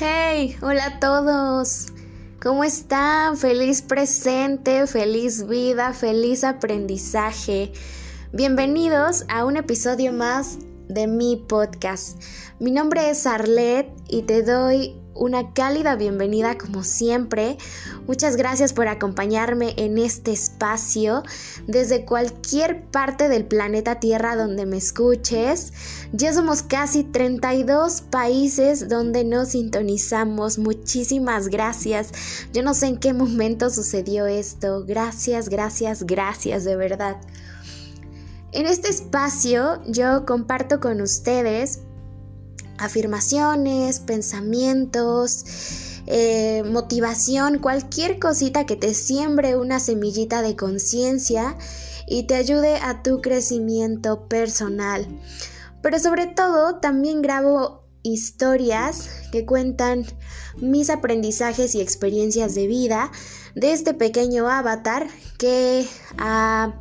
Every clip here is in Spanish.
Hey, hola a todos. ¿Cómo están? Feliz presente, feliz vida, feliz aprendizaje. Bienvenidos a un episodio más de mi podcast. Mi nombre es Arlet y te doy una cálida bienvenida como siempre. Muchas gracias por acompañarme en este espacio desde cualquier parte del planeta Tierra donde me escuches. Ya somos casi 32 países donde nos sintonizamos. Muchísimas gracias. Yo no sé en qué momento sucedió esto. Gracias, gracias, gracias de verdad. En este espacio yo comparto con ustedes afirmaciones, pensamientos, eh, motivación, cualquier cosita que te siembre una semillita de conciencia y te ayude a tu crecimiento personal. Pero sobre todo también grabo historias que cuentan mis aprendizajes y experiencias de vida de este pequeño avatar que ha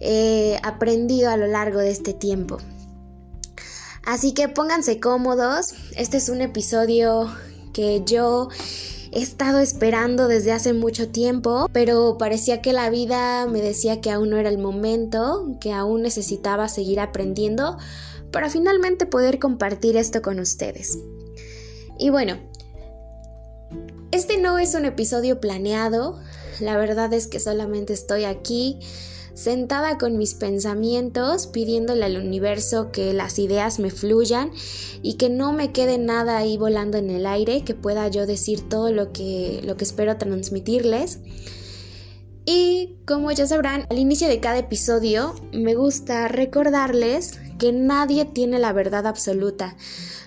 eh, aprendido a lo largo de este tiempo. Así que pónganse cómodos. Este es un episodio que yo he estado esperando desde hace mucho tiempo, pero parecía que la vida me decía que aún no era el momento, que aún necesitaba seguir aprendiendo para finalmente poder compartir esto con ustedes. Y bueno, este no es un episodio planeado, la verdad es que solamente estoy aquí sentada con mis pensamientos, pidiéndole al universo que las ideas me fluyan y que no me quede nada ahí volando en el aire, que pueda yo decir todo lo que, lo que espero transmitirles. Y como ya sabrán, al inicio de cada episodio me gusta recordarles que nadie tiene la verdad absoluta.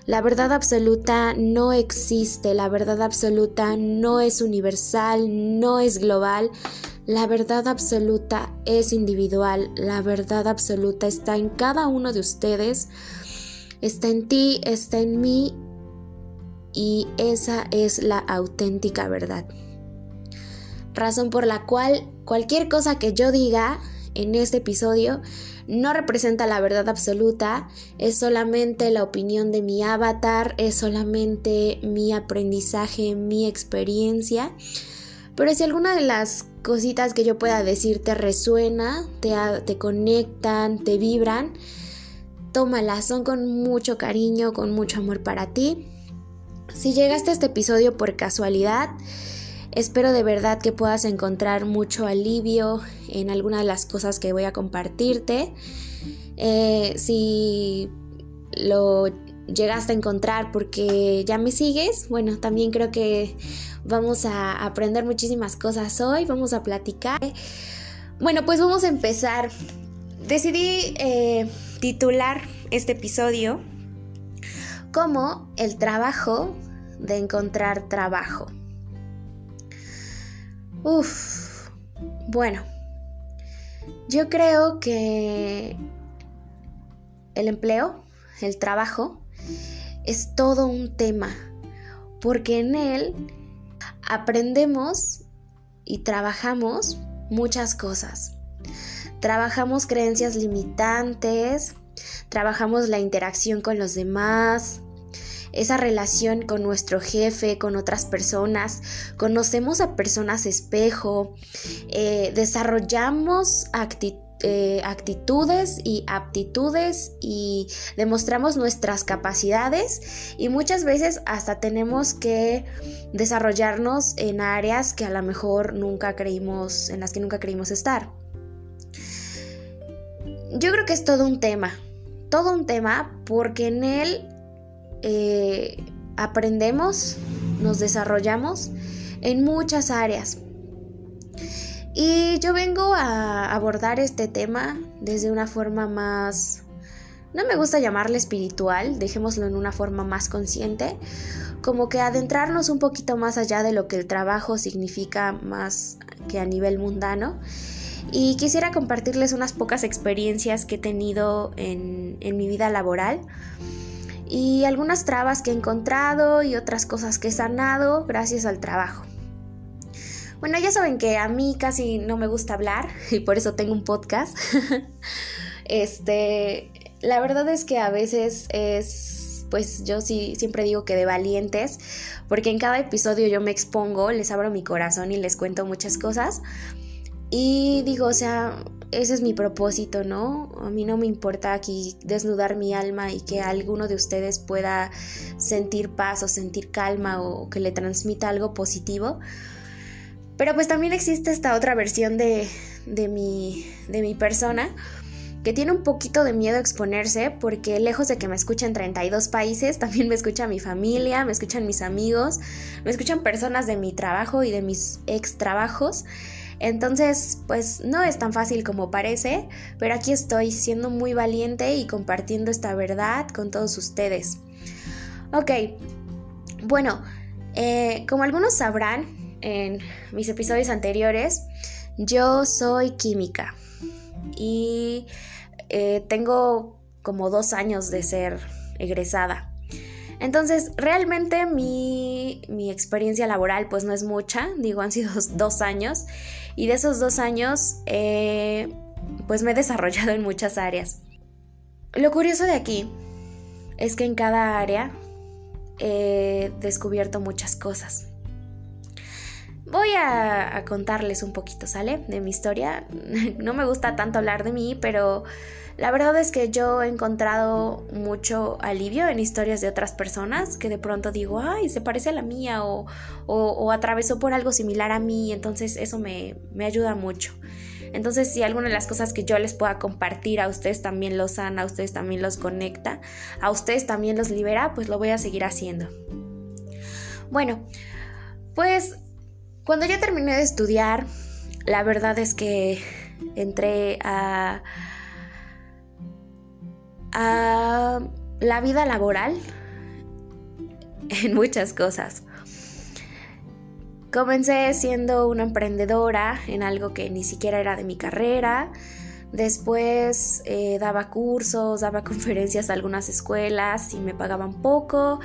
La verdad absoluta no existe, la verdad absoluta no es universal, no es global, la verdad absoluta es individual, la verdad absoluta está en cada uno de ustedes, está en ti, está en mí y esa es la auténtica verdad. Razón por la cual cualquier cosa que yo diga en este episodio no representa la verdad absoluta, es solamente la opinión de mi avatar, es solamente mi aprendizaje, mi experiencia. Pero si alguna de las cositas que yo pueda decir te resuena, te, te conectan, te vibran, tómalas, son con mucho cariño, con mucho amor para ti. Si llegaste a este episodio por casualidad, espero de verdad que puedas encontrar mucho alivio en alguna de las cosas que voy a compartirte. Eh, si lo llegaste a encontrar porque ya me sigues, bueno, también creo que Vamos a aprender muchísimas cosas hoy, vamos a platicar. Bueno, pues vamos a empezar. Decidí eh, titular este episodio como el trabajo de encontrar trabajo. Uf, bueno, yo creo que el empleo, el trabajo, es todo un tema, porque en él aprendemos y trabajamos muchas cosas. Trabajamos creencias limitantes, trabajamos la interacción con los demás, esa relación con nuestro jefe, con otras personas, conocemos a personas espejo, eh, desarrollamos actitudes eh, actitudes y aptitudes y demostramos nuestras capacidades y muchas veces hasta tenemos que desarrollarnos en áreas que a lo mejor nunca creímos, en las que nunca creímos estar. Yo creo que es todo un tema, todo un tema porque en él eh, aprendemos, nos desarrollamos en muchas áreas. Y yo vengo a abordar este tema desde una forma más, no me gusta llamarle espiritual, dejémoslo en una forma más consciente, como que adentrarnos un poquito más allá de lo que el trabajo significa más que a nivel mundano. Y quisiera compartirles unas pocas experiencias que he tenido en, en mi vida laboral y algunas trabas que he encontrado y otras cosas que he sanado gracias al trabajo. Bueno, ya saben que a mí casi no me gusta hablar y por eso tengo un podcast. este, la verdad es que a veces es pues yo sí siempre digo que de valientes, porque en cada episodio yo me expongo, les abro mi corazón y les cuento muchas cosas. Y digo, o sea, ese es mi propósito, ¿no? A mí no me importa aquí desnudar mi alma y que alguno de ustedes pueda sentir paz o sentir calma o que le transmita algo positivo. Pero pues también existe esta otra versión de, de, mi, de mi persona que tiene un poquito de miedo a exponerse porque lejos de que me escuchen 32 países, también me escucha mi familia, me escuchan mis amigos, me escuchan personas de mi trabajo y de mis ex trabajos. Entonces, pues no es tan fácil como parece, pero aquí estoy siendo muy valiente y compartiendo esta verdad con todos ustedes. Ok, bueno, eh, como algunos sabrán en mis episodios anteriores, yo soy química y eh, tengo como dos años de ser egresada. Entonces, realmente mi, experiencia laboral pues no es mucha, digo, han sido dos años y de esos dos años eh, pues me he desarrollado en muchas áreas. Lo curioso de aquí es que en cada área he descubierto muchas cosas. Voy a, contarles un poquito, ¿sale? De mi historia. No me gusta tanto hablar de mí, pero la verdad es que yo he encontrado mucho alivio en historias de otras personas que de pronto digo, ay, se parece a la mía o, o, atravesó por algo similar a mí, entonces eso me, me ayuda mucho. Entonces, si alguna de las cosas que yo les pueda compartir a ustedes también los sana, a ustedes también los conecta, a ustedes también los libera, pues lo voy a seguir haciendo. Bueno, pues cuando ya terminé de estudiar, la verdad es que entré a la vida laboral en muchas cosas. Comencé siendo una emprendedora en algo que ni siquiera era de mi carrera. Después eh, daba cursos, daba conferencias a algunas escuelas y me pagaban poco.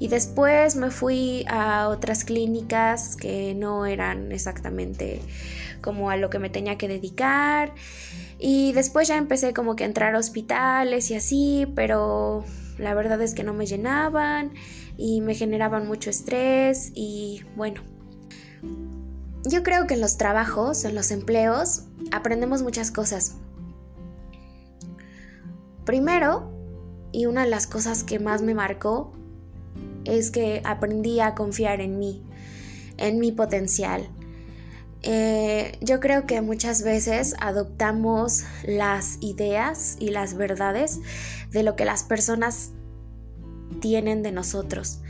Y después me fui a otras clínicas que no eran exactamente como a lo que me tenía que dedicar. Y después ya empecé como que a entrar a hospitales y así, pero la verdad es que no me llenaban y me generaban mucho estrés y bueno. Yo creo que en los trabajos, en los empleos, aprendemos muchas cosas. Primero, y una de las cosas que más me marcó, es que aprendí a confiar en mí, en mi potencial, eh, yo creo que muchas veces adoptamos las ideas y las verdades de lo que las personas tienen de nosotros.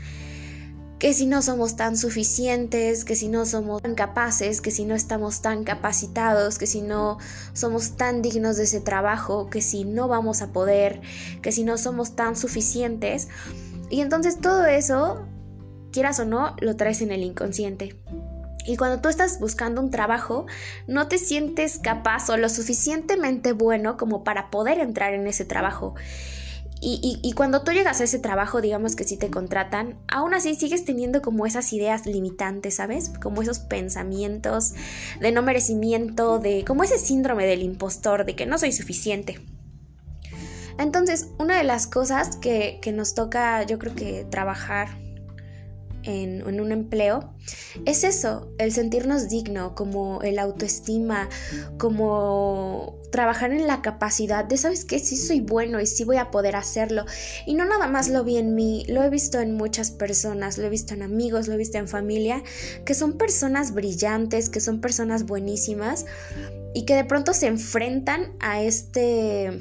Que si no somos tan suficientes, que si no somos tan capaces, que si no estamos tan capacitados, que si no somos tan dignos de ese trabajo, que si no vamos a poder, que si no somos tan suficientes. Y entonces todo eso, quieras o no, lo traes en el inconsciente. Y cuando tú estás buscando un trabajo, no te sientes capaz o lo suficientemente bueno como para poder entrar en ese trabajo. Y, cuando tú llegas a ese trabajo, digamos que si te contratan, aún así sigues teniendo como esas ideas limitantes, ¿sabes? Como esos pensamientos de no merecimiento, de como ese síndrome del impostor, de que no soy suficiente. Entonces, una de las cosas que, que nos toca, yo creo que trabajar en, un empleo, es eso, el sentirnos digno, como el autoestima, como trabajar en la capacidad de, ¿sabes qué? Sí soy bueno y sí voy a poder hacerlo. Y no nada más lo vi en mí, lo he visto en muchas personas, lo he visto en amigos, lo he visto en familia, que son personas brillantes, que son personas buenísimas y que de pronto se enfrentan a este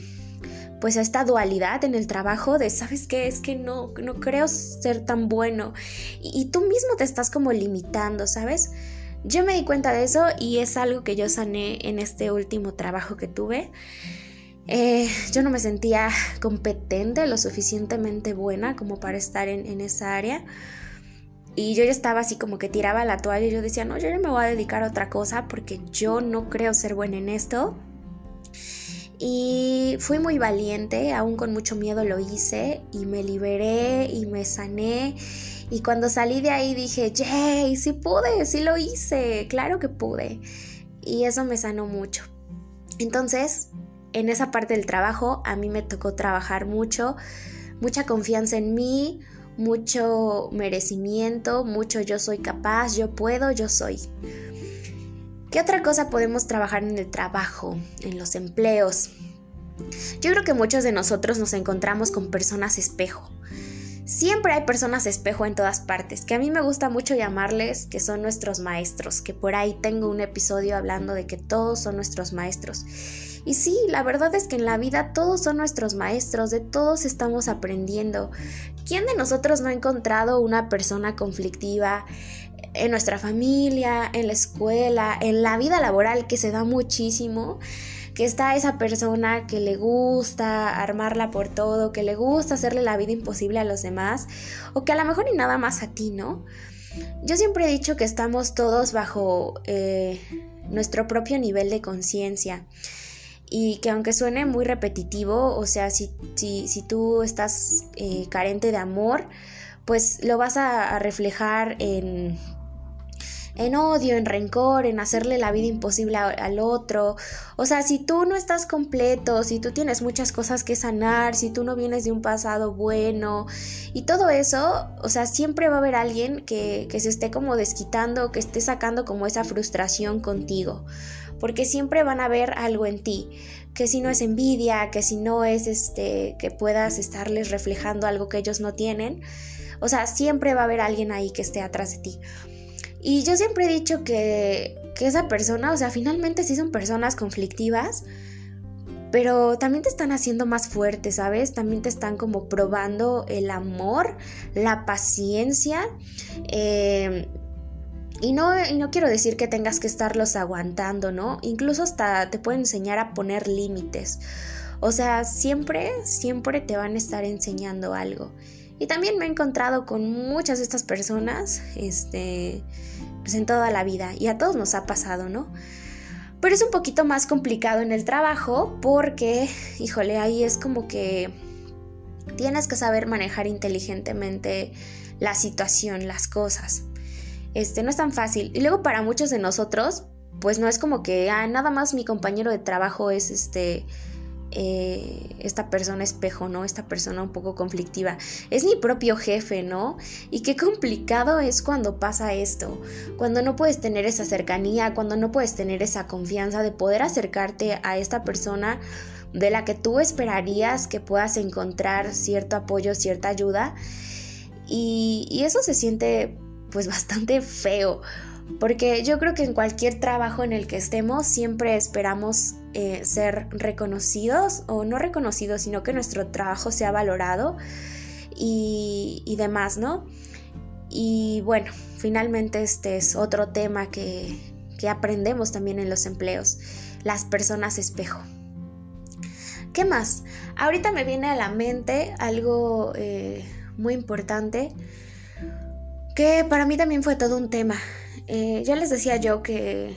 pues a esta dualidad en el trabajo de, ¿sabes qué? Es que no, no creo ser tan bueno. Y, tú mismo te estás como limitando, ¿sabes? Yo me di cuenta de eso y es algo que yo sané en este último trabajo que tuve. Eh, yo no me sentía competente, lo suficientemente buena como para estar en, en, esa área. Y yo ya estaba así como que tiraba la toalla y yo decía, no, yo ya me voy a dedicar a otra cosa porque yo no creo ser buena en esto. Y fui muy valiente, aún con mucho miedo lo hice y me liberé y me sané. Y cuando salí de ahí dije, ¡yay! Sí pude, sí lo hice, claro que pude. Y eso me sanó mucho. Entonces, en esa parte del trabajo, a mí me tocó trabajar mucho mucha confianza en mí, mucho merecimiento, mucho yo soy capaz, yo puedo, yo soy. ¿Qué otra cosa podemos trabajar en el trabajo, en los empleos? Yo creo que muchos de nosotros nos encontramos con personas espejo. Siempre hay personas espejo en todas partes, que a mí me gusta mucho llamarles que son nuestros maestros, que por ahí tengo un episodio hablando de que todos son nuestros maestros. Y sí, la verdad es que en la vida todos son nuestros maestros, de todos estamos aprendiendo. ¿Quién de nosotros no ha encontrado una persona conflictiva en nuestra familia, en la escuela, en la vida laboral que se da muchísimo? que está esa persona que le gusta armarla por todo, que le gusta hacerle la vida imposible a los demás, o que a lo mejor ni nada más a ti, ¿no? Yo siempre he dicho que estamos todos bajo eh, nuestro propio nivel de conciencia y que aunque suene muy repetitivo, o sea, si, si, tú estás eh, carente de amor, pues lo vas a reflejar en en odio, en rencor, en hacerle la vida imposible al otro. O sea, si tú no estás completo, si tú tienes muchas cosas que sanar, si tú no vienes de un pasado bueno y todo eso, o sea, siempre va a haber alguien que, que se esté como desquitando, que esté sacando como esa frustración contigo. Porque siempre van a ver algo en ti que si no es envidia, que si no es este que puedas estarles reflejando algo que ellos no tienen, o sea, siempre va a haber alguien ahí que esté atrás de ti. Y yo siempre he dicho que, esa persona, o sea, finalmente sí son personas conflictivas, pero también te están haciendo más fuerte, ¿sabes? También te están como probando el amor, la paciencia. Eh, y no, y no quiero decir que tengas que estarlos aguantando, ¿no? Incluso hasta te pueden enseñar a poner límites. O sea, siempre, siempre te van a estar enseñando algo. Y también me he encontrado con muchas de estas personas, este, pues en toda la vida. Y a todos nos ha pasado, ¿no? Pero es un poquito más complicado en el trabajo porque, híjole, ahí es como que tienes que saber manejar inteligentemente la situación, las cosas. Este, no es tan fácil. Y luego para muchos de nosotros, pues no es como que, ah, nada más mi compañero de trabajo es este eh, esta persona espejo, ¿no? Esta persona un poco conflictiva. Es mi propio jefe, ¿no? Y qué complicado es cuando pasa esto, cuando no puedes tener esa cercanía, cuando no puedes tener esa confianza de poder acercarte a esta persona de la que tú esperarías que puedas encontrar cierto apoyo, cierta ayuda. Y, y eso se siente pues bastante feo porque yo creo que en cualquier trabajo en el que estemos siempre esperamos eh, ser reconocidos o no reconocidos, sino que nuestro trabajo sea valorado y, demás, ¿no? Y bueno, finalmente este es otro tema que, que aprendemos también en los empleos, las personas espejo. ¿Qué más? Ahorita me viene a la mente algo eh, muy importante que para mí también fue todo un tema eh, ya les decía yo que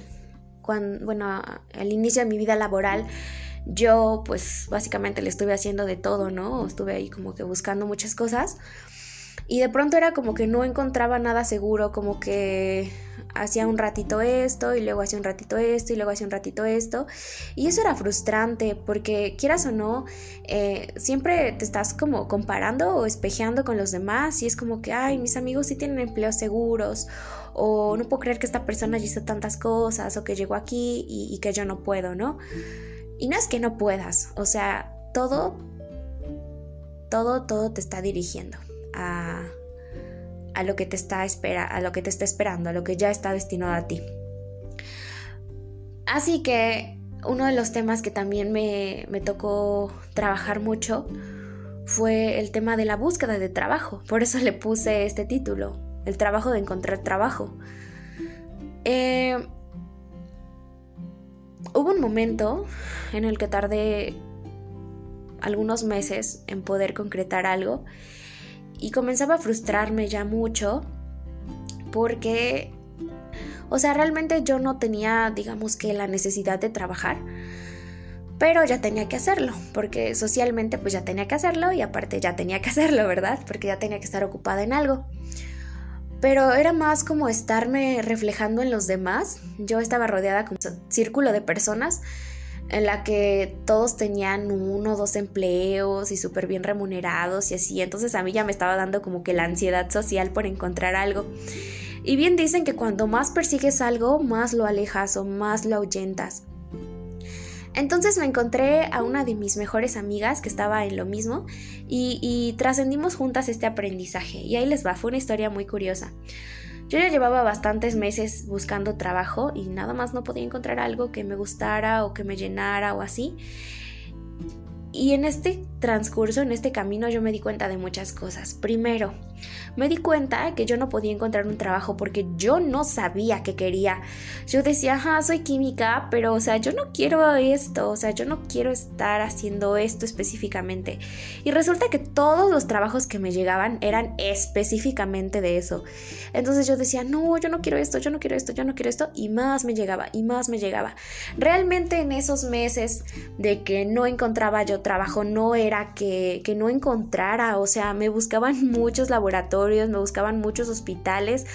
bueno, al inicio de mi vida laboral, yo pues básicamente le estuve haciendo de todo, ¿no? Estuve ahí como que buscando muchas cosas y de pronto era como que no encontraba nada seguro, como que hacía un ratito esto y luego hacía un ratito esto y luego hacía un ratito esto. Y eso era frustrante porque quieras o no, eh, siempre te estás como comparando o espejeando con los demás y es como que, ay, mis amigos sí tienen empleos seguros o no puedo creer que esta persona hizo tantas cosas o que llegó aquí y, y que yo no puedo, ¿no? Y no es que no puedas, o sea, todo, todo, todo te está dirigiendo a, a lo que te está espera, a lo que te está esperando, a lo que ya está destinado a ti. Así que uno de los temas que también me, me tocó trabajar mucho fue el tema de la búsqueda de trabajo. Por eso le puse este título, el trabajo de encontrar trabajo. Eh, hubo un momento en el que tardé algunos meses en poder concretar algo y comenzaba a frustrarme ya mucho porque, o sea, realmente yo no tenía, digamos que, la necesidad de trabajar, pero ya tenía que hacerlo, porque socialmente pues ya tenía que hacerlo y aparte ya tenía que hacerlo, ¿verdad? Porque ya tenía que estar ocupada en algo. Pero era más como estarme reflejando en los demás. Yo estaba rodeada con un círculo de personas en la que todos tenían uno o dos empleos y súper bien remunerados y así. Entonces a mí ya me estaba dando como que la ansiedad social por encontrar algo. Y bien dicen que cuando más persigues algo, más lo alejas o más lo ahuyentas. Entonces me encontré a una de mis mejores amigas que estaba en lo mismo y, y trascendimos juntas este aprendizaje. Y ahí les va, fue una historia muy curiosa. Yo ya llevaba bastantes meses buscando trabajo y nada más no podía encontrar algo que me gustara o que me llenara o así. Y en este transcurso, en este camino, yo me di cuenta de muchas cosas. Primero, me di cuenta que yo no podía encontrar un trabajo porque yo no sabía qué quería. Yo decía, ajá, soy química, pero o sea, yo no quiero esto, o sea, yo no quiero estar haciendo esto específicamente. Y resulta que todos los trabajos que me llegaban eran específicamente de eso. Entonces yo decía, no, yo no quiero esto, yo no quiero esto, yo no quiero esto, y más me llegaba, y más me llegaba. Realmente en esos meses de que no encontraba yo trabajo, no era que, que no encontrara, o sea, me buscaban muchos laboratorios me buscaban muchos hospitales,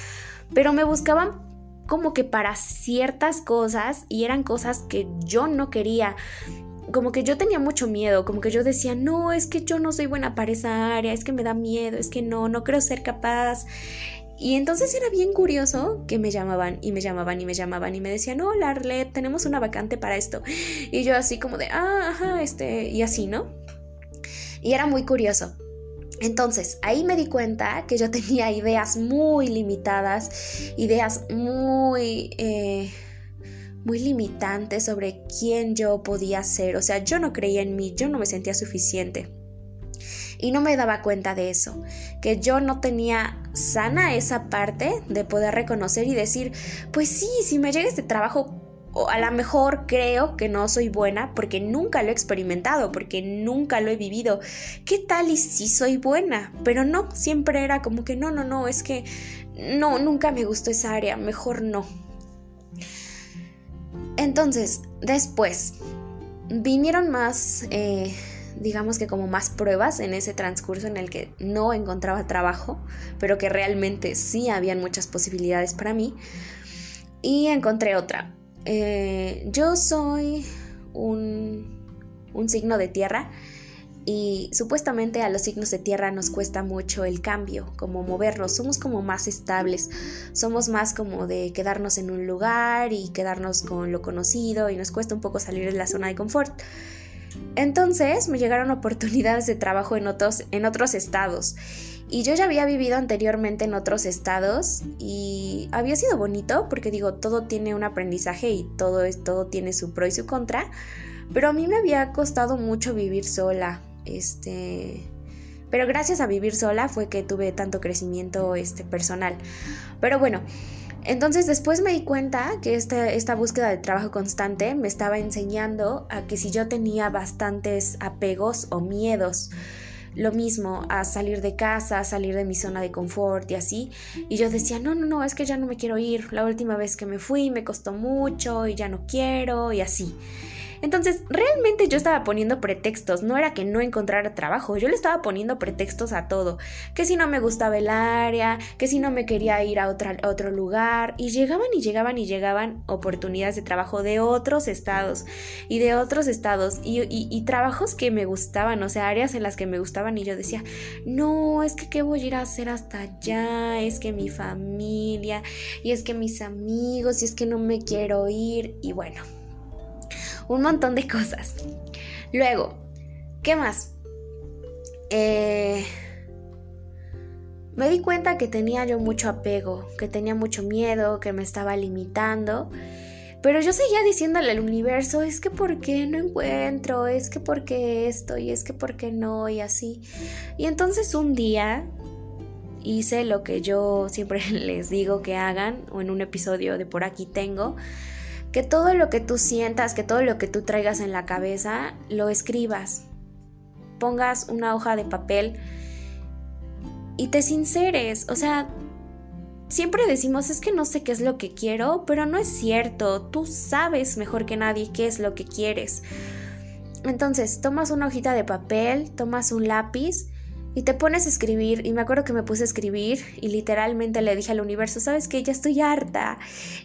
pero me buscaban como que para ciertas cosas y eran cosas que yo no quería. Como que yo tenía mucho miedo, como que yo decía, no, es que yo no soy buena para esa área, es que me da miedo, es que no, no creo ser capaz. Y entonces era bien curioso que me llamaban y me llamaban y me llamaban y me decían, hola Arlet, tenemos una vacante para esto. Y yo así como de, ah, ajá, este, y así, ¿no? Y era muy curioso. Entonces, ahí me di cuenta que yo tenía ideas muy limitadas, ideas muy... Eh, muy limitantes sobre quién yo podía ser. O sea, yo no creía en mí, yo no me sentía suficiente. Y no me daba cuenta de eso, que yo no tenía sana esa parte de poder reconocer y decir, pues sí, si me llega este trabajo, o a lo mejor creo que no soy buena porque nunca lo he experimentado, porque nunca lo he vivido. ¿Qué tal y si soy buena? Pero no, siempre era como que no, no, no, es que no, nunca me gustó esa área, mejor no. Entonces, después, vinieron más, eh, digamos que como más pruebas en ese transcurso en el que no encontraba trabajo, pero que realmente sí habían muchas posibilidades para mí. Y encontré otra, eh, yo soy un, un signo de tierra y supuestamente a los signos de tierra nos cuesta mucho el cambio, como movernos, somos como más estables, somos más como de quedarnos en un lugar y quedarnos con lo conocido y nos cuesta un poco salir de la zona de confort. Entonces me llegaron oportunidades de trabajo en otros, en otros estados y yo ya había vivido anteriormente en otros estados y había sido bonito porque digo, todo tiene un aprendizaje y todo, es, todo tiene su pro y su contra. Pero a mí me había costado mucho vivir sola. Este. Pero gracias a vivir sola fue que tuve tanto crecimiento este, personal. Pero bueno, entonces después me di cuenta que esta, esta búsqueda de trabajo constante me estaba enseñando a que si yo tenía bastantes apegos o miedos lo mismo a salir de casa, a salir de mi zona de confort y así. Y yo decía, no, no, no, es que ya no me quiero ir. La última vez que me fui me costó mucho y ya no quiero y así. Entonces, realmente yo estaba poniendo pretextos, no era que no encontrara trabajo, yo le estaba poniendo pretextos a todo, que si no me gustaba el área, que si no me quería ir a, otro lugar, y llegaban y llegaban y llegaban oportunidades de trabajo de otros estados y de otros estados y, y trabajos que me gustaban, o sea, áreas en las que me gustaban y yo decía, no, es que qué voy a ir a hacer hasta allá, es que mi familia y es que mis amigos y es que no me quiero ir y bueno un montón de cosas. Luego, ¿qué más? Eh, me di cuenta que tenía yo mucho apego, que tenía mucho miedo, que me estaba limitando. Pero yo seguía diciéndole al universo, es que por qué no encuentro, es que por qué esto, y es que por qué no, y así. Y entonces un día hice lo que yo siempre les digo que hagan, o en un episodio de por aquí tengo, que todo lo que tú sientas, que todo lo que tú traigas en la cabeza, lo escribas. Pongas una hoja de papel y te sinceres. O sea, siempre decimos es que no sé qué es lo que quiero, pero no es cierto. Tú sabes mejor que nadie qué es lo que quieres. Entonces, tomas una hojita de papel, tomas un lápiz y te pones a escribir, y me acuerdo que me puse a escribir y literalmente le dije al universo, ¿sabes qué? Ya estoy harta,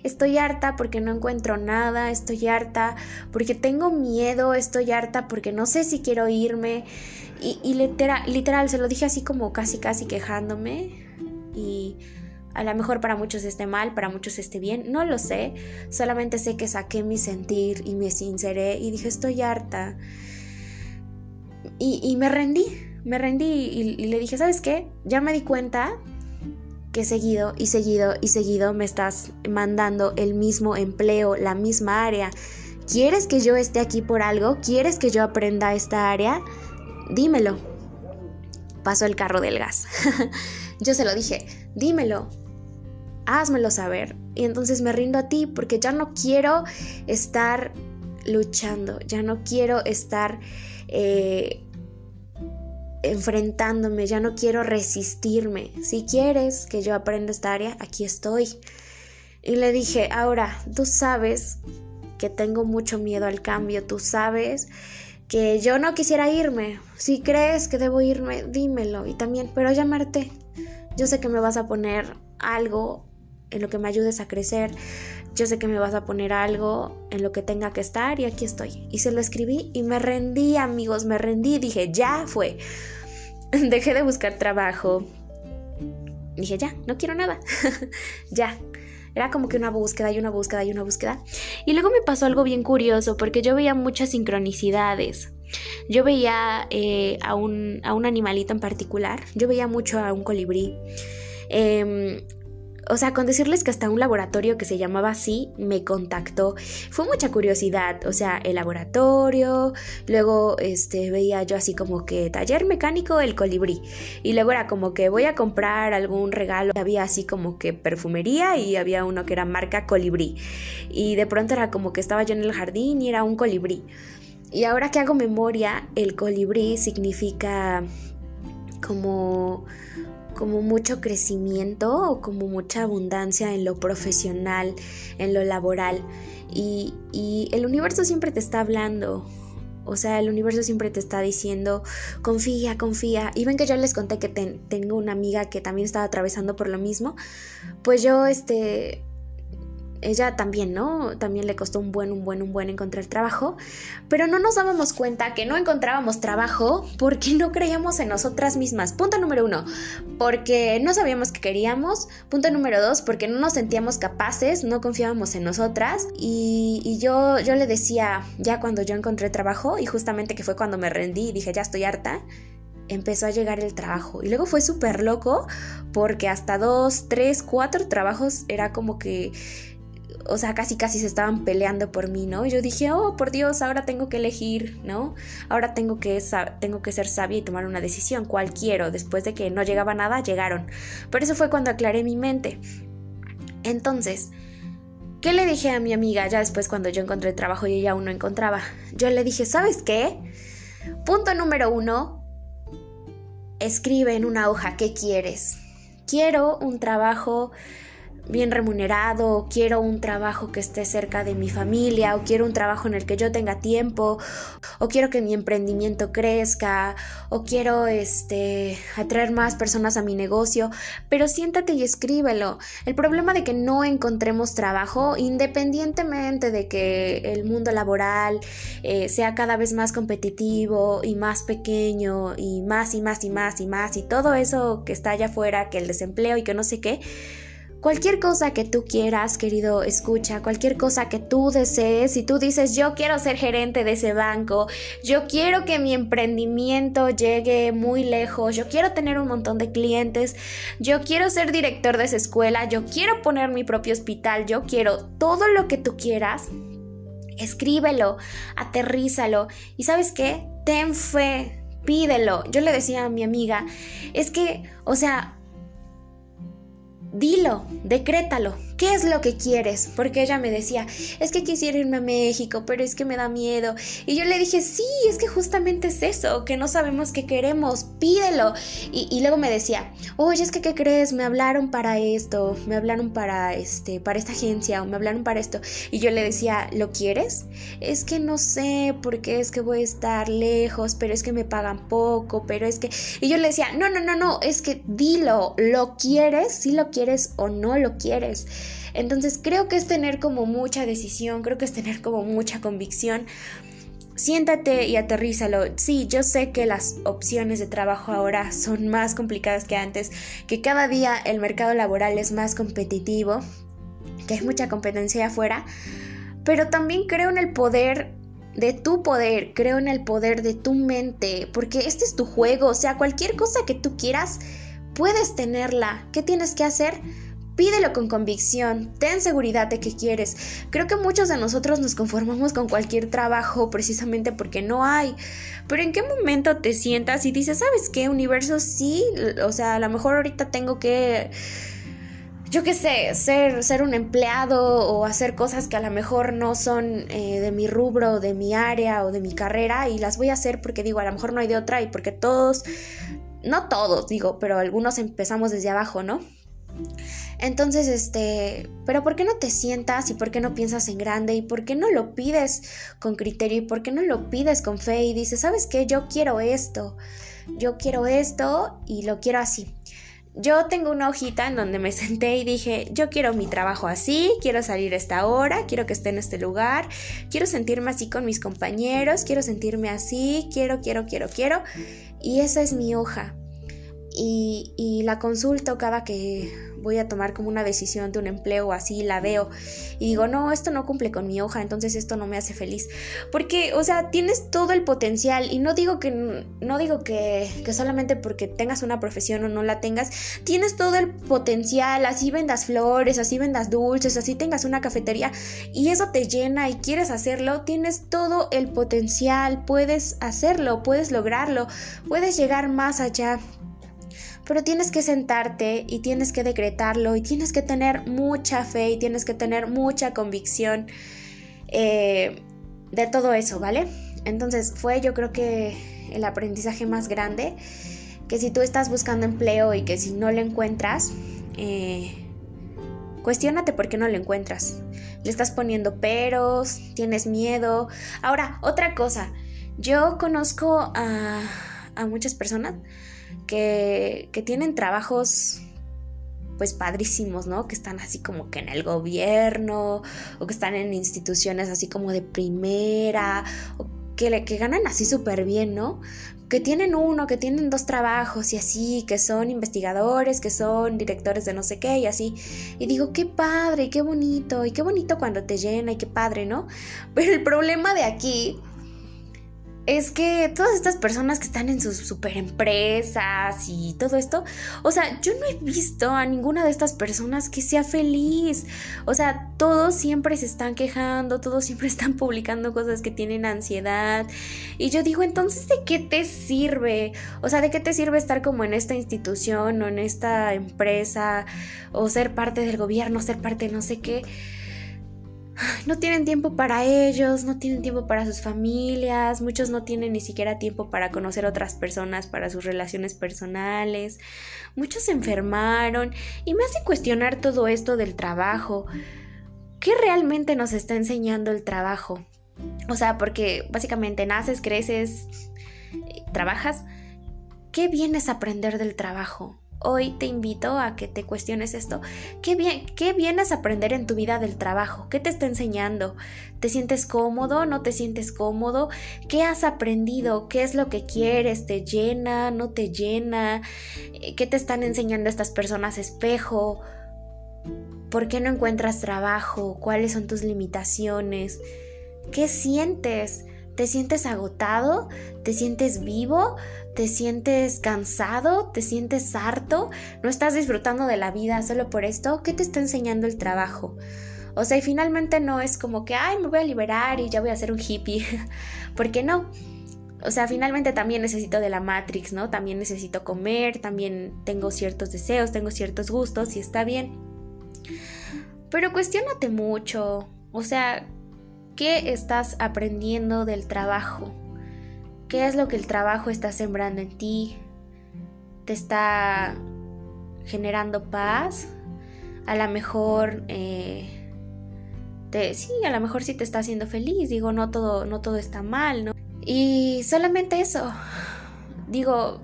estoy harta porque no encuentro nada, estoy harta porque tengo miedo, estoy harta porque no sé si quiero irme. Y, literal, literal, se lo dije así como casi, casi quejándome. Y a lo mejor para muchos esté mal, para muchos esté bien, no lo sé. Solamente sé que saqué mi sentir y me sinceré y dije, estoy harta. Y, me rendí, me rendí y, le dije, ¿sabes qué? Ya me di cuenta que seguido y seguido y seguido me estás mandando el mismo empleo, la misma área. ¿Quieres que yo esté aquí por algo? ¿Quieres que yo aprenda esta área? Dímelo. Pasó el carro del gas. yo se lo dije, dímelo, házmelo saber. Y entonces me rindo a ti porque ya no quiero estar luchando, ya no quiero estar eh, enfrentándome, ya no quiero resistirme. Si quieres que yo aprenda esta área, aquí estoy. Y le dije, ahora, tú sabes que tengo mucho miedo al cambio, tú sabes que yo no quisiera irme. Si crees que debo irme, dímelo. Y también, pero llamarte. Yo sé que me vas a poner algo en lo que me ayudes a crecer. Yo sé que me vas a poner algo en lo que tenga que estar y aquí estoy. Y se lo escribí y me rendí, amigos, me rendí. Dije, ya fue. Dejé de buscar trabajo. Dije, ya, no quiero nada. ya. Era como que una búsqueda y una búsqueda y una búsqueda. Y luego me pasó algo bien curioso porque yo veía muchas sincronicidades. Yo veía eh, a, un, a, un, animalito en particular. Yo veía mucho a un colibrí. Eh, o sea, con decirles que hasta un laboratorio que se llamaba así me contactó. Fue mucha curiosidad, o sea, el laboratorio, luego este veía yo así como que taller mecánico el colibrí y luego era como que voy a comprar algún regalo, había así como que perfumería y había uno que era marca colibrí. Y de pronto era como que estaba yo en el jardín y era un colibrí. Y ahora que hago memoria, el colibrí significa como como mucho crecimiento o como mucha abundancia en lo profesional, en lo laboral. Y, el universo siempre te está hablando. O sea, el universo siempre te está diciendo, confía, confía. Y ven que yo les conté que tengo una amiga que también estaba atravesando por lo mismo. Pues yo, este, ella también, ¿no? También le costó un buen, un buen, un buen encontrar trabajo, pero no nos dábamos cuenta que no encontrábamos trabajo porque no creíamos en nosotras mismas. Punto número uno, porque no sabíamos que queríamos. Punto número dos, porque no nos sentíamos capaces, no confiábamos en nosotras. Y, y yo, yo le decía, ya cuando yo encontré trabajo, y justamente que fue cuando me rendí y dije, ya estoy harta, empezó a llegar el trabajo. Y luego fue súper loco porque hasta dos, tres, cuatro trabajos era como que o sea, casi casi se estaban peleando por mí, ¿no? Y yo dije, oh, por Dios, ahora tengo que elegir, ¿no? Ahora tengo que, tengo que ser sabia y tomar una decisión, ¿cuál quiero? Después de que no llegaba nada, llegaron. Pero eso fue cuando aclaré mi mente. Entonces, ¿qué le dije a mi amiga ya después cuando yo encontré trabajo y ella aún no encontraba? Yo le dije, ¿sabes qué? Punto número uno, escribe en una hoja qué quieres. Quiero un trabajo bien remunerado, quiero un trabajo que esté cerca de mi familia, o quiero un trabajo en el que yo tenga tiempo, o quiero que mi emprendimiento crezca, o quiero este atraer más personas a mi negocio, pero siéntate y escríbelo. El problema de que no encontremos trabajo, independientemente de que el mundo laboral eh, sea cada vez más competitivo y más pequeño y más y más y más y más y todo eso que está allá afuera, que el desempleo y que no sé qué, Cualquier cosa que tú quieras, querido escucha, cualquier cosa que tú desees, si tú dices yo quiero ser gerente de ese banco, yo quiero que mi emprendimiento llegue muy lejos, yo quiero tener un montón de clientes, yo quiero ser director de esa escuela, yo quiero poner mi propio hospital, yo quiero todo lo que tú quieras, escríbelo, aterrízalo y sabes qué, ten fe, pídelo. Yo le decía a mi amiga, es que, o sea, Dilo, decrétalo, ¿Qué es lo que quieres? Porque ella me decía, es que quisiera irme a México, pero es que me da miedo. Y yo le dije, sí, es que justamente es eso, que no sabemos qué queremos, pídelo. Y, luego me decía, oye, es que ¿qué crees? Me hablaron para esto, me hablaron para, este, para esta agencia o me hablaron para esto. Y yo le decía, ¿lo quieres? Es que no sé, porque es que voy a estar lejos, pero es que me pagan poco, pero es que... Y yo le decía, no, no, no, no, es que dilo, ¿lo quieres? Si lo quieres o no lo quieres. Entonces creo que es tener como mucha decisión, creo que es tener como mucha convicción. Siéntate y aterrízalo. Sí, yo sé que las opciones de trabajo ahora son más complicadas que antes, que cada día el mercado laboral es más competitivo, que hay mucha competencia afuera, pero también creo en el poder de tu poder, creo en el poder de tu mente, porque este es tu juego, o sea, cualquier cosa que tú quieras, puedes tenerla. ¿Qué tienes que hacer? Pídelo con convicción, ten seguridad de que quieres. Creo que muchos de nosotros nos conformamos con cualquier trabajo precisamente porque no hay. Pero ¿en qué momento te sientas y dices, ¿sabes qué, universo? Sí, o sea, a lo mejor ahorita tengo que yo qué sé, ser, ser un empleado o hacer cosas que a lo mejor no son eh, de mi rubro, de mi área o de mi carrera y las voy a hacer porque digo, a lo mejor no hay de otra y porque todos, no todos digo, pero algunos empezamos desde abajo, ¿no? Entonces, este, pero ¿por qué no te sientas y por qué no piensas en grande y por qué no lo pides con criterio y por qué no lo pides con fe y dices, ¿sabes qué? Yo quiero esto, yo quiero esto y lo quiero así. Yo tengo una hojita en donde me senté y dije, yo quiero mi trabajo así, quiero salir a esta hora, quiero que esté en este lugar, quiero sentirme así con mis compañeros, quiero sentirme así, quiero, quiero, quiero, quiero. Y esa es mi hoja. Y, la consulto cada que voy a tomar como una decisión de un empleo así, la veo y digo, no, esto no cumple con mi hoja, entonces esto no me hace feliz. Porque, o sea, tienes todo el potencial y no digo que, no digo que, que solamente porque tengas una profesión o no la tengas, tienes todo el potencial, así vendas flores, así vendas dulces, así tengas una cafetería y eso te llena y quieres hacerlo, tienes todo el potencial, puedes hacerlo, puedes lograrlo, puedes llegar más allá pero tienes que sentarte y tienes que decretarlo y tienes que tener mucha fe y tienes que tener mucha convicción eh, de todo eso, ¿vale? Entonces fue yo creo que el aprendizaje más grande, que si tú estás buscando empleo y que si no lo encuentras, eh, cuestiónate por qué no lo encuentras. Le estás poniendo peros, tienes miedo. Ahora, otra cosa, yo conozco a, a muchas personas que, tienen trabajos pues padrísimos, ¿no? Que están así como que en el gobierno o que están en instituciones así como de primera o que, que ganan así súper bien, ¿no? Que tienen uno, que tienen dos trabajos y así, que son investigadores, que son directores de no sé qué y así. Y digo, qué padre, qué bonito, y qué bonito cuando te llena y qué padre, ¿no? Pero el problema de aquí es que todas estas personas que están en sus super empresas y todo esto, o sea, yo no he visto a ninguna de estas personas que sea feliz. O sea, todos siempre se están quejando, todos siempre están publicando cosas que tienen ansiedad. Y yo digo, entonces, ¿de qué te sirve? O sea, ¿de qué te sirve estar como en esta institución o en esta empresa o ser parte del gobierno, ser parte de no sé qué? No tienen tiempo para ellos, no tienen tiempo para sus familias, muchos no tienen ni siquiera tiempo para conocer otras personas, para sus relaciones personales, muchos se enfermaron y me hace cuestionar todo esto del trabajo. ¿Qué realmente nos está enseñando el trabajo? O sea, porque básicamente naces, creces, trabajas. ¿Qué vienes a aprender del trabajo? Hoy te invito a que te cuestiones esto. ¿Qué, bien, ¿Qué vienes a aprender en tu vida del trabajo? ¿Qué te está enseñando? ¿Te sientes cómodo? ¿No te sientes cómodo? ¿Qué has aprendido? ¿Qué es lo que quieres? ¿Te llena? ¿No te llena? Eh, ¿Qué te están enseñando estas personas espejo? ¿Por qué no encuentras trabajo? ¿Cuáles son tus limitaciones? ¿Qué sientes? ¿Te sientes agotado? ¿Te sientes vivo? ¿Te sientes cansado? ¿Te sientes harto? ¿No estás disfrutando de la vida solo por esto? ¿Qué te está enseñando el trabajo? O sea, y finalmente no es como que, ay, me voy a liberar y ya voy a ser un hippie. ¿Por qué no? O sea, finalmente también necesito de la Matrix, ¿no? También necesito comer, también tengo ciertos deseos, tengo ciertos gustos y está bien. pero cuestionate mucho, o sea, ¿qué estás aprendiendo del trabajo? ¿Qué es lo que el trabajo está sembrando en ti? ¿Te está generando paz? A lo mejor, eh, te, sí, a lo mejor sí te está haciendo feliz. Digo, no todo, no todo está mal, ¿no? Y solamente eso. Digo,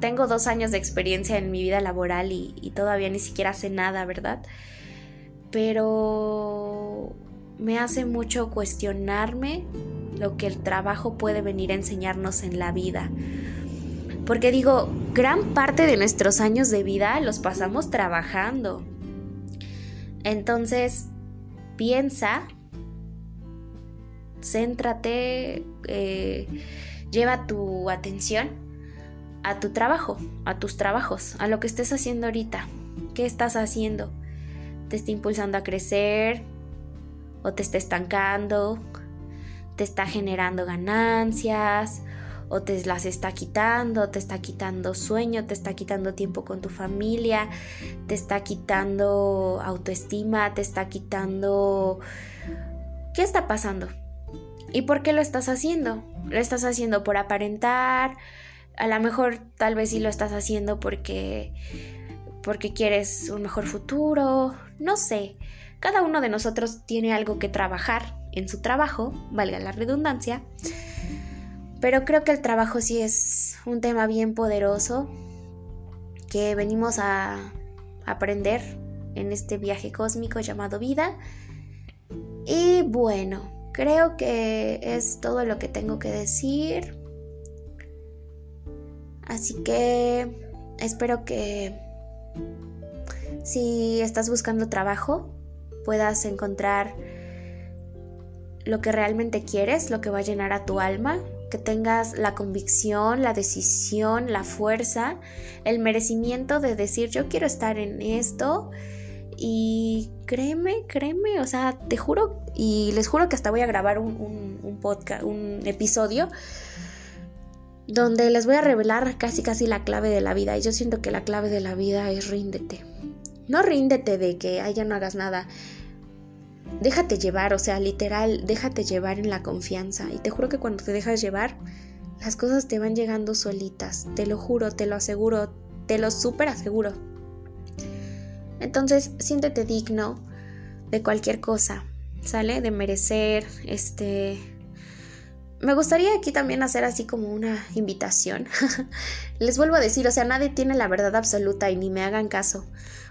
tengo dos años de experiencia en mi vida laboral y, y todavía ni siquiera sé nada, ¿verdad? Pero me hace mucho cuestionarme lo que el trabajo puede venir a enseñarnos en la vida. Porque digo, gran parte de nuestros años de vida los pasamos trabajando. Entonces, piensa, céntrate, eh, lleva tu atención a tu trabajo, a tus trabajos, a lo que estés haciendo ahorita. ¿Qué estás haciendo? ¿Te está impulsando a crecer? ¿O te está estancando? Te está generando ganancias o te las está quitando, te está quitando sueño, te está quitando tiempo con tu familia, te está quitando autoestima, te está quitando... ¿Qué está pasando? ¿Y por qué lo estás haciendo? ¿Lo estás haciendo por aparentar? A lo mejor tal vez sí lo estás haciendo porque porque quieres un mejor futuro, no sé. Cada uno de nosotros tiene algo que trabajar en su trabajo, valga la redundancia, pero creo que el trabajo sí es un tema bien poderoso que venimos a aprender en este viaje cósmico llamado vida. Y bueno, creo que es todo lo que tengo que decir. Así que espero que si estás buscando trabajo puedas encontrar lo que realmente quieres, lo que va a llenar a tu alma, que tengas la convicción, la decisión, la fuerza, el merecimiento de decir yo quiero estar en esto y créeme, créeme, o sea, te juro y les juro que hasta voy a grabar un, un podcast, un episodio donde les voy a revelar casi casi la clave de la vida y yo siento que la clave de la vida es ríndete. No ríndete de que ay, ya no hagas nada déjate llevar, o sea, literal, déjate llevar en la confianza. Y te juro que cuando te dejas llevar, las cosas te van llegando solitas. Te lo juro, te lo aseguro, te lo súper aseguro. Entonces, siéntete digno de cualquier cosa, ¿sale? De merecer, este... Me gustaría aquí también hacer así como una invitación. Les vuelvo a decir, o sea, nadie tiene la verdad absoluta y ni me hagan caso.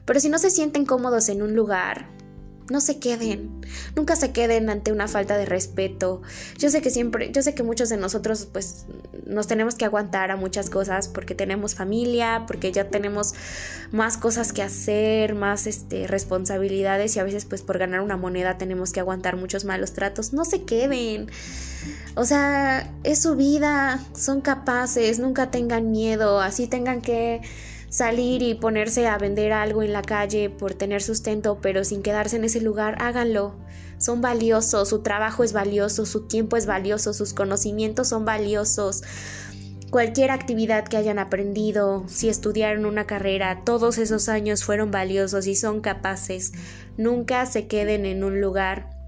Pero si no se sienten cómodos en un lugar, no se queden, nunca se queden ante una falta de respeto. Yo sé que siempre, yo sé que muchos de nosotros pues nos tenemos que aguantar a muchas cosas porque tenemos familia, porque ya tenemos más cosas que hacer, más este responsabilidades y a veces pues por ganar una moneda tenemos que aguantar muchos malos tratos. No se queden. O sea, es su vida, son capaces, nunca tengan miedo, así tengan que salir y ponerse a vender algo en la calle por tener sustento, pero sin quedarse en ese lugar, háganlo. Son valiosos, su trabajo es valioso, su tiempo es valioso, sus conocimientos son valiosos. Cualquier actividad que hayan aprendido, si estudiaron una carrera, todos esos años fueron valiosos y son capaces. Nunca se queden en un lugar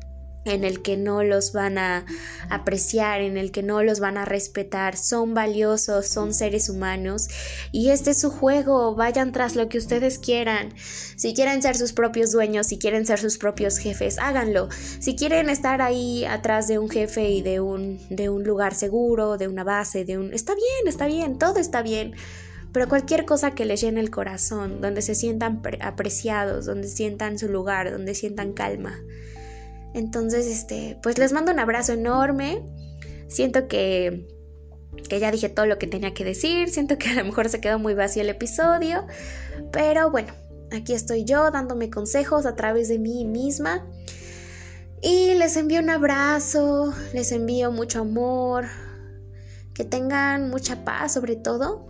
en el que no los van a apreciar, en el que no los van a respetar, son valiosos, son seres humanos y este es su juego, vayan tras lo que ustedes quieran. Si quieren ser sus propios dueños, si quieren ser sus propios jefes, háganlo. Si quieren estar ahí atrás de un jefe y de un de un lugar seguro, de una base, de un está bien, está bien, todo está bien. Pero cualquier cosa que les llene el corazón, donde se sientan apreciados, donde sientan su lugar, donde sientan calma. Entonces, este, pues les mando un abrazo enorme. Siento que, que ya dije todo lo que tenía que decir. Siento que a lo mejor se quedó muy vacío el episodio. Pero bueno, aquí estoy yo dándome consejos a través de mí misma. Y les envío un abrazo, les envío mucho amor, que tengan mucha paz sobre todo.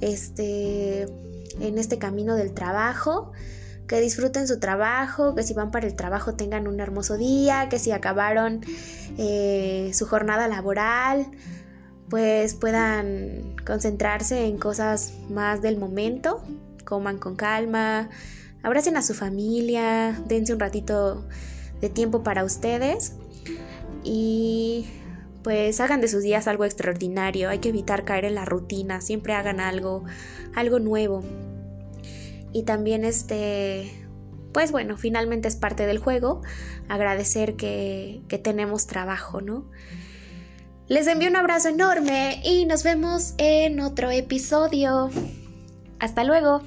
Este en este camino del trabajo que disfruten su trabajo, que si van para el trabajo tengan un hermoso día, que si acabaron eh, su jornada laboral, pues puedan concentrarse en cosas más del momento, coman con calma, abracen a su familia, dense un ratito de tiempo para ustedes y pues hagan de sus días algo extraordinario, hay que evitar caer en la rutina, siempre hagan algo, algo nuevo. Y también este, pues bueno, finalmente es parte del juego, agradecer que, que tenemos trabajo, ¿no? Les envío un abrazo enorme y nos vemos en otro episodio. Hasta luego.